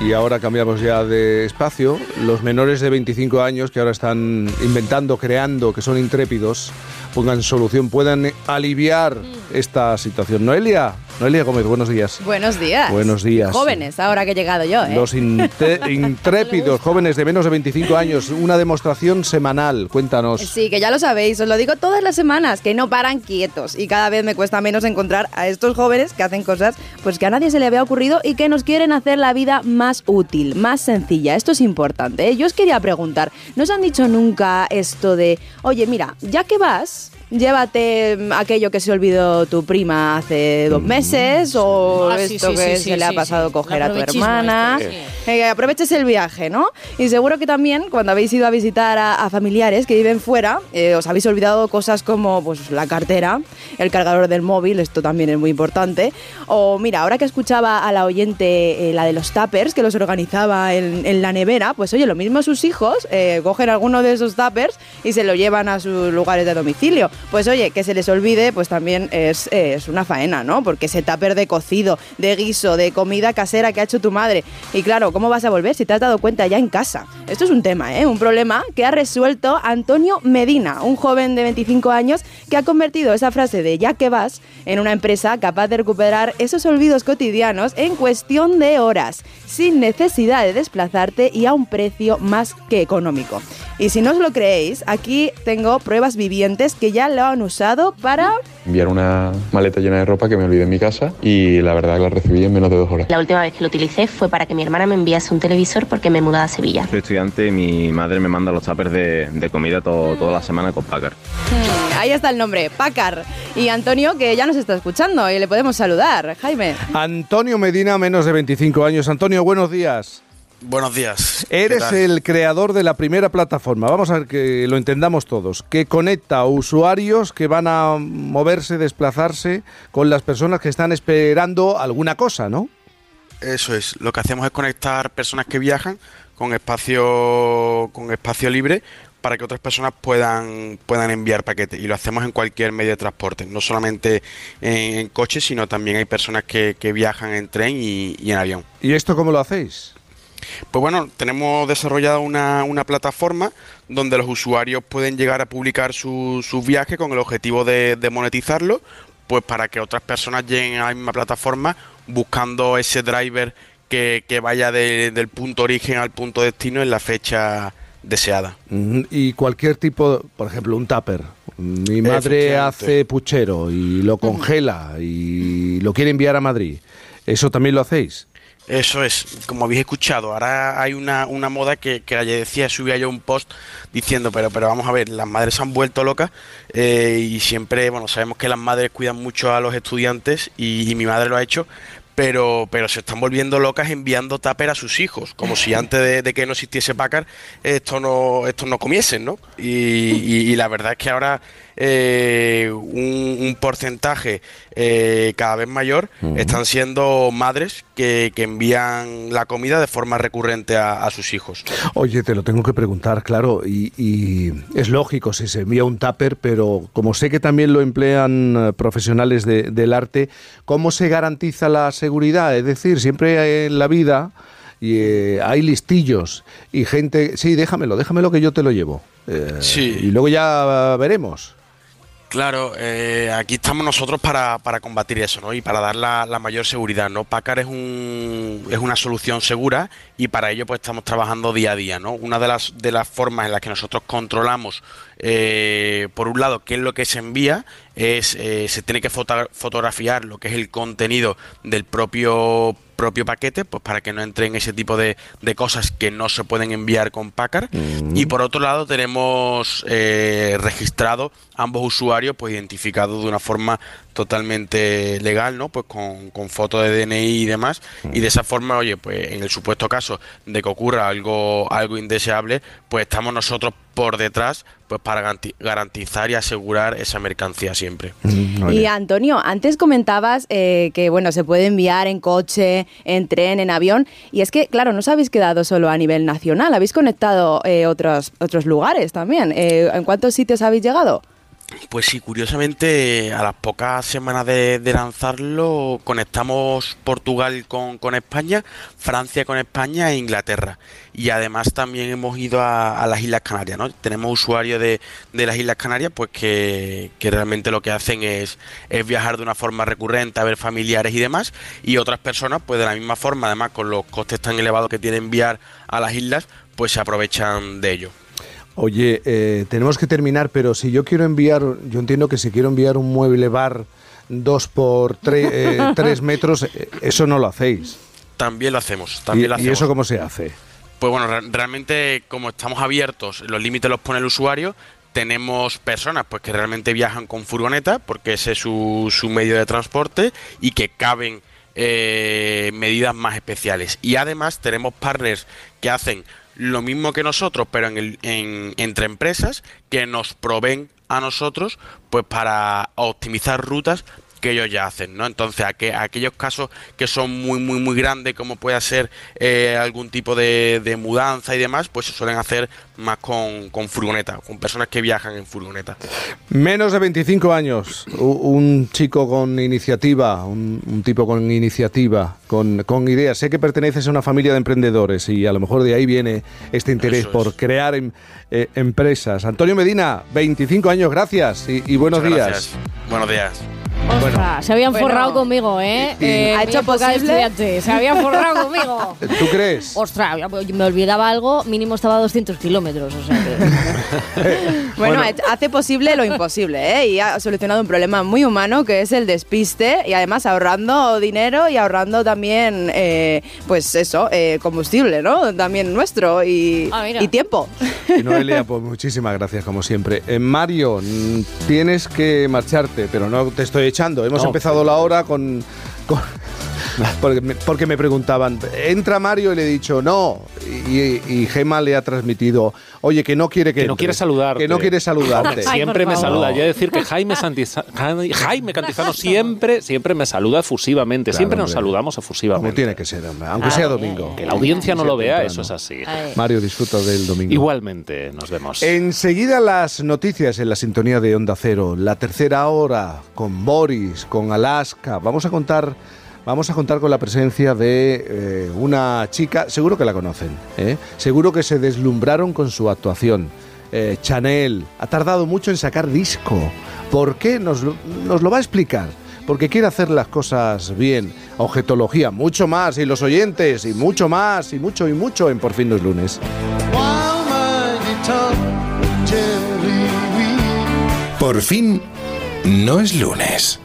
y ahora cambiamos ya de espacio, los menores de 25 años que ahora están inventando, creando, que son intrépidos, pongan solución, puedan aliviar mm. esta situación. Noelia, Noelia Gómez, buenos días. Buenos días. Buenos días. Jóvenes, ahora que he llegado yo. ¿eh? Los intrépidos jóvenes de menos de 25 años, una demostración semanal, cuéntanos. Sí, que ya lo sabéis, os lo digo todas las semanas, que no paran quietos y cada vez me cuesta menos encontrar a estos jóvenes que hacen cosas pues que a nadie se le había ocurrido y que nos quieren hacer la vida más útil, más sencilla. Esto es importante. ¿eh? Yo os quería preguntar, ¿no os han dicho nunca esto de, oye, mira, ya que vas, llévate aquello que se olvidó tu prima hace dos mm. meses o ah, esto que se le ha pasado coger a tu hermana. Este, eh, aproveches el viaje, ¿no? Y seguro que también cuando habéis ido a visitar a, familiares que viven fuera, eh, os habéis olvidado cosas como pues, la cartera, el cargador del móvil, esto también es muy importante. O mira, ahora que escuchaba a la oyente eh, la de los tuppers, que los organizaba en, en, la nevera, pues oye, lo mismo sus hijos cogen alguno de esos tuppers y se lo llevan a sus lugares de domicilio pues oye, que se les olvide, pues también es, una faena, ¿no? Porque ese tupper de cocido, de guiso, de comida casera que ha hecho tu madre. Y claro, ¿cómo vas a volver si te has dado cuenta ya en casa? Esto es un tema, ¿eh? Un problema que ha resuelto Antonio Medina, un joven de 25 años que ha convertido esa frase de ya que vas en una empresa capaz de recuperar esos olvidos cotidianos en cuestión de horas, sin necesidad de desplazarte y a un precio más que económico. Y si no os lo creéis, aquí tengo pruebas vivientes que ya lo han usado para... Enviar una maleta llena de ropa que me olvidé en mi casa y la verdad que la recibí en menos de dos horas. La última vez que lo utilicé fue para que mi hermana me enviase un televisor porque me mudaba a Sevilla. Soy estudiante y mi madre me manda los tuppers de, comida toda la semana con Packard. Hmm, ahí está el nombre, Packard. Y Antonio, que ya nos está escuchando y le podemos saludar. Jaime. Antonio Medina, menos de 25 años. Antonio, buenos días. Buenos días. Eres el creador de la primera plataforma, vamos a ver que lo entendamos todos, que conecta a usuarios que van a moverse, desplazarse con las personas que están esperando alguna cosa, ¿no? Eso es, lo que hacemos es conectar personas que viajan con espacio con espacio libre para que otras personas puedan, puedan enviar paquetes. Y lo hacemos en cualquier medio de transporte, no solamente en, coche, sino también hay personas que, viajan en tren y en avión. ¿Y esto cómo lo hacéis? Pues bueno, tenemos desarrollada una, una plataforma donde los usuarios pueden llegar a publicar sus su viajes con el objetivo de, monetizarlo, pues para que otras personas lleguen a la misma plataforma buscando ese driver que, vaya del punto origen al punto destino en la fecha deseada. Y cualquier tipo, por ejemplo, un tupper. Mi madre hace puchero y lo congela y lo quiere enviar a Madrid. ¿Eso también lo hacéis? Eso es, como habéis escuchado, ahora hay una, una moda que, ayer decía, subía yo un post diciendo, pero, pero vamos a ver, las madres se han vuelto locas eh, y siempre, bueno, sabemos que las madres cuidan mucho a los estudiantes y, mi madre lo ha hecho, pero, pero se están volviendo locas enviando tupper a sus hijos, como si antes de, que no existiese Packard esto no, esto no comiesen, ¿no? y, la verdad es que ahora eh, un, porcentaje eh, cada vez mayor están siendo madres que, envían la comida de forma recurrente a, sus hijos. Oye, te lo tengo que preguntar, claro, y, es lógico si se envía un tupper, pero como sé que también lo emplean eh, profesionales del arte, ¿cómo se garantiza la seguridad? Es decir, siempre en la vida y hay listillos y gente, sí, déjamelo, déjamelo que yo te lo llevo. sí. Y luego ya veremos. Claro, eh, aquí estamos nosotros para, para, combatir eso, ¿no? Y para dar la, la, mayor seguridad, ¿no? Pacar es, un, es una solución segura y para ello pues estamos trabajando día a día, ¿no? Una de las, de las formas en las que nosotros controlamos, eh, por un lado, qué es lo que se envía, es eh, se tiene que fotografiar lo que es el contenido del propio propio paquete, pues para que no entren ese tipo de, de cosas que no se pueden enviar con Packard. Y por otro lado tenemos eh, registrado ambos usuarios, pues identificados de una forma totalmente legal, ¿no? Pues con, con foto de DNI y demás. Y de esa forma, oye, pues en el supuesto caso de que ocurra algo, algo indeseable, pues estamos nosotros por detrás pues para garantizar y asegurar esa mercancía siempre. Mm, y Antonio, antes comentabas eh, que bueno, se puede enviar en coche, en tren, en avión, y es que, claro, no os habéis quedado solo a nivel nacional, habéis conectado eh, otros, otros lugares también. Eh, ¿En cuántos sitios habéis llegado? Pues sí, curiosamente, a las pocas semanas de, lanzarlo, conectamos Portugal con, con, España, Francia con España e Inglaterra. Y además también hemos ido a, a las Islas Canarias, ¿no? Tenemos usuarios de, de las Islas Canarias, pues que, que, realmente lo que hacen es, es viajar de una forma recurrente a ver familiares y demás. Y otras personas, pues de la misma forma, además con los costes tan elevados que tiene enviar a las islas, pues se aprovechan de ello. Oye, eh, tenemos que terminar, pero si yo quiero enviar, yo entiendo que si quiero enviar un mueble bar dos por tres, eh, tres metros, eh, eso no lo hacéis. También lo hacemos, también ¿Y, lo hacemos. ¿Y eso cómo se hace? Pues bueno, re realmente como estamos abiertos, los límites los pone el usuario, tenemos personas pues que realmente viajan con furgoneta, porque ese es su, su medio de transporte, y que caben eh, medidas más especiales. Y además tenemos partners que hacen lo mismo que nosotros, pero en el, en, entre empresas que nos proveen a nosotros pues para optimizar rutas que ellos ya hacen, ¿no? Entonces, aquellos casos que son muy, muy, muy grandes, como puede ser eh, algún tipo de, de, mudanza y demás, pues se suelen hacer más con, con, furgoneta, con personas que viajan en furgoneta. Menos de 25 años, un chico con iniciativa, un, un tipo con iniciativa, con, con, ideas. Sé que perteneces a una familia de emprendedores y a lo mejor de ahí viene este interés Eso por es. crear em, eh, empresas. Antonio Medina, 25 años, gracias y, y buenos Muchas días. Gracias. Buenos días. Ostras, bueno, se habían bueno, forrado conmigo, ¿eh? y- eh ¿Ha hecho estudiante, Se habían forrado conmigo. ¿Tú crees? Ostras, me olvidaba algo, mínimo estaba a 200 kilómetros, o sea que... Bueno, hace posible lo imposible, ¿eh? Y ha solucionado un problema muy humano que es el despiste y además ahorrando dinero y ahorrando también, eh, pues eso, eh, combustible, ¿no? También nuestro y, Ah, y tiempo. Y Noelia, pues muchísimas gracias como siempre. Eh, Mario, tienes que marcharte, pero no te estoy echando. Hemos No. empezado la hora con... con- porque, me, porque me preguntaban, entra Mario y le he dicho no. Y, y Gema le ha transmitido, oye, que no quiere que... Que no quiere saludarte. Que no quiere saludarte. Ay, siempre me saluda. Yo he de decir que Jaime, Santiza- Jaime Cantizano siempre, siempre me saluda efusivamente. Claro, siempre nos hombre. saludamos Como efusivamente. tiene que ser, hombre, aunque Ah, sea bien. domingo. Que la audiencia no lo vea, temprano. eso es así. Ay. Mario, disfruta del domingo. Igualmente, nos vemos. Enseguida las noticias en la sintonía de Onda Cero, la tercera hora con Boris, con Alaska. Vamos a contar, vamos a contar con la presencia de eh, una chica, seguro que la conocen, ¿eh? seguro que se deslumbraron con su actuación. Eh, Chanel ha tardado mucho en sacar disco. ¿Por qué? Nos, nos lo va a explicar. Porque quiere hacer las cosas bien. Objetología, mucho más. Y los oyentes, y mucho más, y mucho, y mucho en Por fin no es lunes. Por fin, no es lunes.